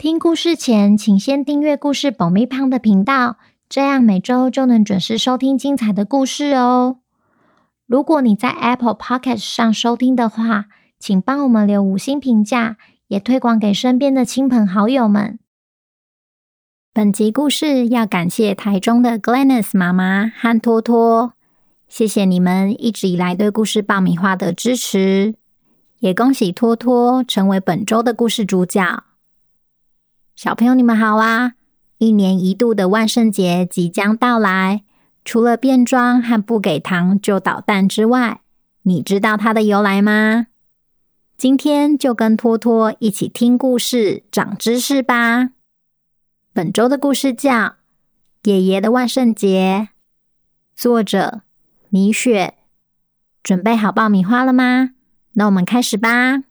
听故事前，请先订阅故事爆米胖的频道，这样每周就能准时收听精彩的故事哦。如果你在 Apple Podcast 上收听的话，请帮我们留五星评价，也推广给身边的亲朋好友们。本集故事要感谢台中的 Glennis 妈妈和托托，谢谢你们一直以来对故事爆米花的支持，也恭喜托托成为本周的故事主角。小朋友，你们好啊！一年一度的万圣节即将到来，除了变装和不给糖就捣蛋之外，你知道它的由来吗？今天就跟托托一起听故事，长知识吧。本周的故事叫《爷爷的万圣节》，作者米雪。准备好爆米花了吗？那我们开始吧。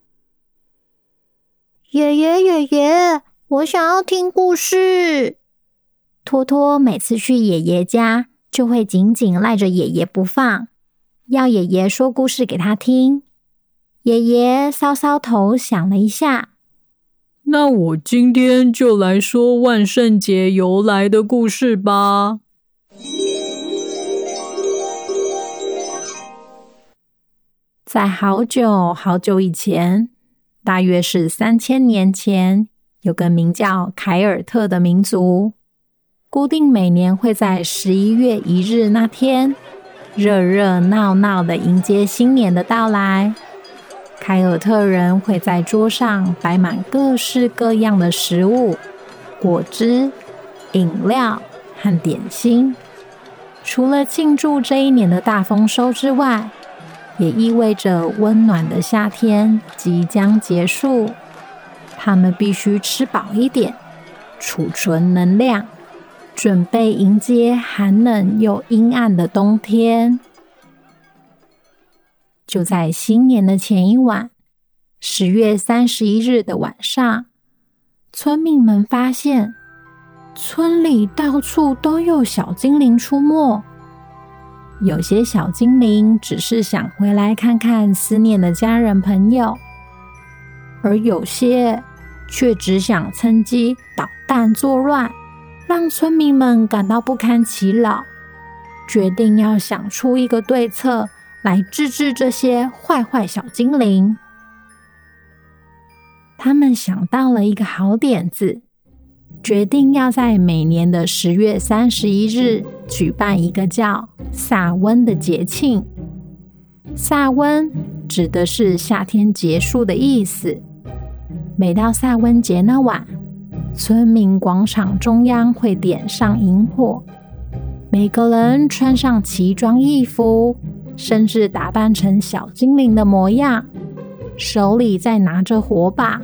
爷爷，爷爷。我想要听故事。托托每次去爷爷家，就会紧紧赖着爷爷不放，要爷爷说故事给他听。爷爷搔搔头，想了一下，那我今天就来说万圣节由来的故事吧。在好久好久以前，大约是三千年前。有个名叫凯尔特的民族，固定每年会在十一月一日那天，热热闹闹的迎接新年的到来。凯尔特人会在桌上摆满各式各样的食物、果汁、饮料和点心。除了庆祝这一年的大丰收之外，也意味着温暖的夏天即将结束。他们必须吃饱一点，储存能量，准备迎接寒冷又阴暗的冬天。就在新年的前一晚，十月三十一日的晚上，村民们发现村里到处都有小精灵出没。有些小精灵只是想回来看看思念的家人朋友，而有些……却只想趁机捣蛋作乱，让村民们感到不堪其扰，决定要想出一个对策来治治这些坏坏小精灵。他们想到了一个好点子，决定要在每年的十月三十一日举办一个叫萨温的节庆。萨温指的是夏天结束的意思。每到萨温节那晚，村民广场中央会点上萤火，每个人穿上奇装异服，甚至打扮成小精灵的模样，手里再拿着火把。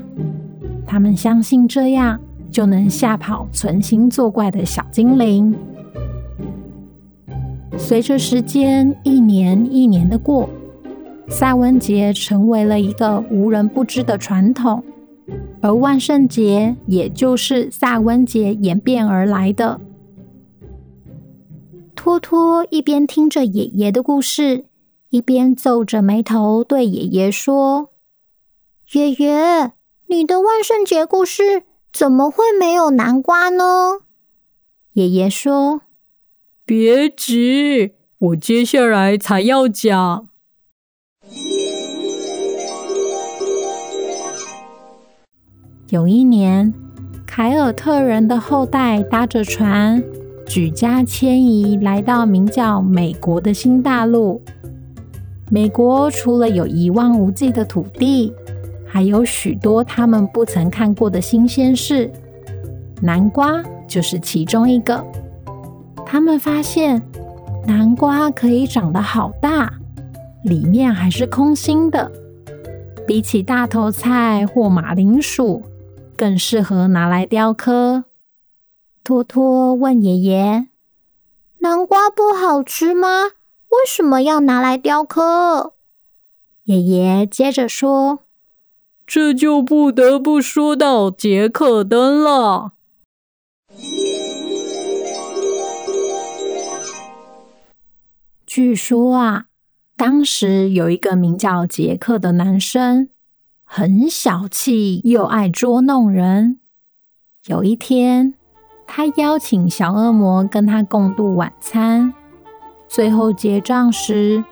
他们相信这样就能吓跑存心作怪的小精灵。随着时间一年一年的过，萨温节成为了一个无人不知的传统。而万圣节也就是萨温节演变而来的。托托一边听着爷爷的故事，一边皱着眉头对爷爷说：“爷爷，你的万圣节故事怎么会没有南瓜呢？”爷爷说：“别急，我接下来才要讲。”有一年，凯尔特人的后代搭着船，举家迁移来到名叫美国的新大陆。美国除了有一望无际的土地，还有许多他们不曾看过的新鲜事，南瓜就是其中一个。他们发现，南瓜可以长得好大，里面还是空心的，比起大头菜或马铃薯。更适合拿来雕刻。托托问爷爷：“南瓜不好吃吗？为什么要拿来雕刻？”爷爷接着说：“这就不得不说到杰克灯了。据说啊，当时有一个名叫杰克的男生，很小气又爱捉弄人。有一天，他邀请小恶魔跟他共度晚餐，最后结账时，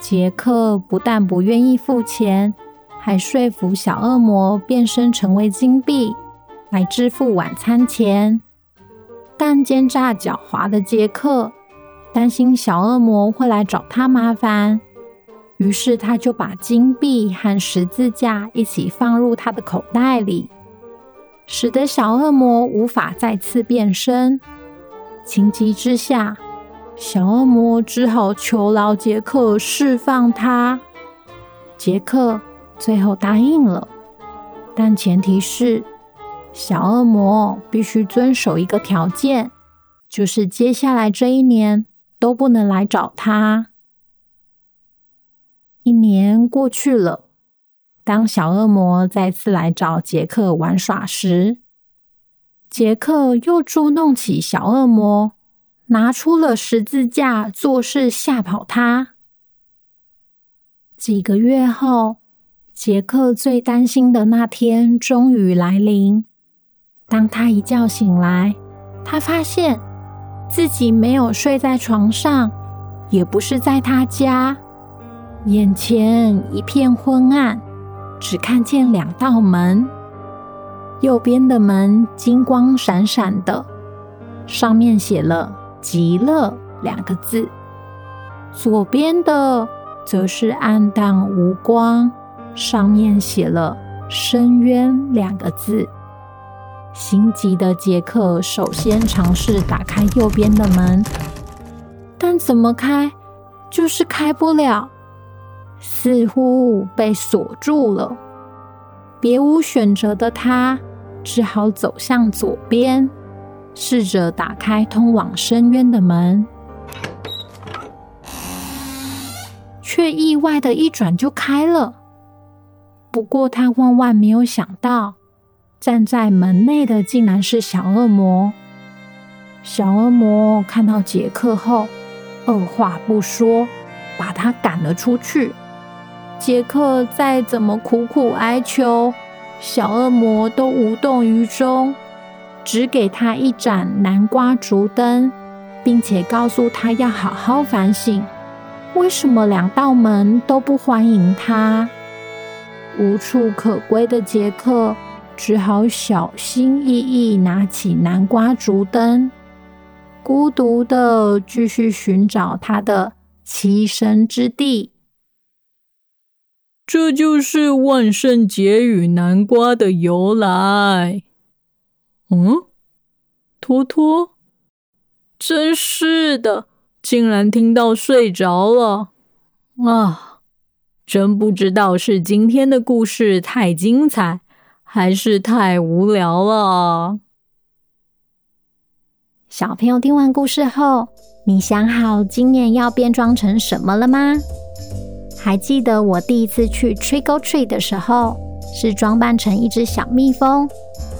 杰克不但不愿意付钱，还说服小恶魔变身成为金币来支付晚餐钱。但奸诈狡猾的杰克担心小恶魔会来找他麻烦，于是他就把金币和十字架一起放入他的口袋里，使得小恶魔无法再次变身。情急之下，小恶魔只好求饶杰克释放他，杰克最后答应了，但前提是小恶魔必须遵守一个条件，就是接下来这一年都不能来找他。一年过去了，当小恶魔再次来找杰克玩耍时，杰克又捉弄起小恶魔。拿出了十字架，做事吓跑他。几个月后，杰克最担心的那天终于来临。当他一觉醒来，他发现自己没有睡在床上，也不是在他家，眼前一片昏暗，只看见两道门。右边的门金光闪闪的，上面写了。极乐两个字，左边的则是暗淡无光，上面写了深渊两个字。心急的杰克首先尝试打开右边的门，但怎么开就是开不了，似乎被锁住了。别无选择的他，只好走向左边。试着打开通往深渊的门，却意外的一转就开了。不过他万万没有想到，站在门内的竟然是小恶魔。小恶魔看到杰克后，二话不说，把他赶了出去。杰克再怎么苦苦哀求，小恶魔都无动于衷。只给他一盏南瓜烛灯，并且告诉他要好好反省，为什么两道门都不欢迎他。无处可归的杰克只好小心翼翼拿起南瓜烛灯，孤独的继续寻找他的栖身之地。这就是万圣节与南瓜的由来。嗯，托托，真是的，竟然听到睡着了啊！真不知道是今天的故事太精彩，还是太无聊了。小朋友听完故事后，你想好今年要变装成什么了吗？还记得我第一次去 Trick or Treat 的时候，是装扮成一只小蜜蜂。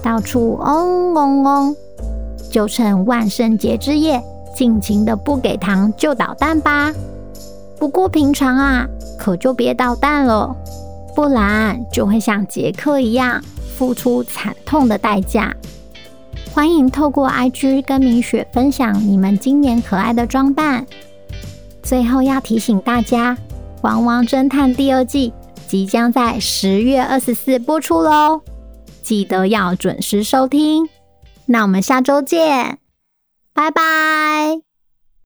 到处嗡嗡嗡，就趁万圣节之夜，尽情的不给糖就捣蛋吧。不过平常啊，可就别捣蛋了，不然就会像杰克一样付出惨痛的代价。欢迎透过 IG 跟米雪分享你们今年可爱的装扮。最后要提醒大家，《汪汪侦探》第二季即将在十月二十四播出喽。记得要准时收听，那我们下周见，拜拜。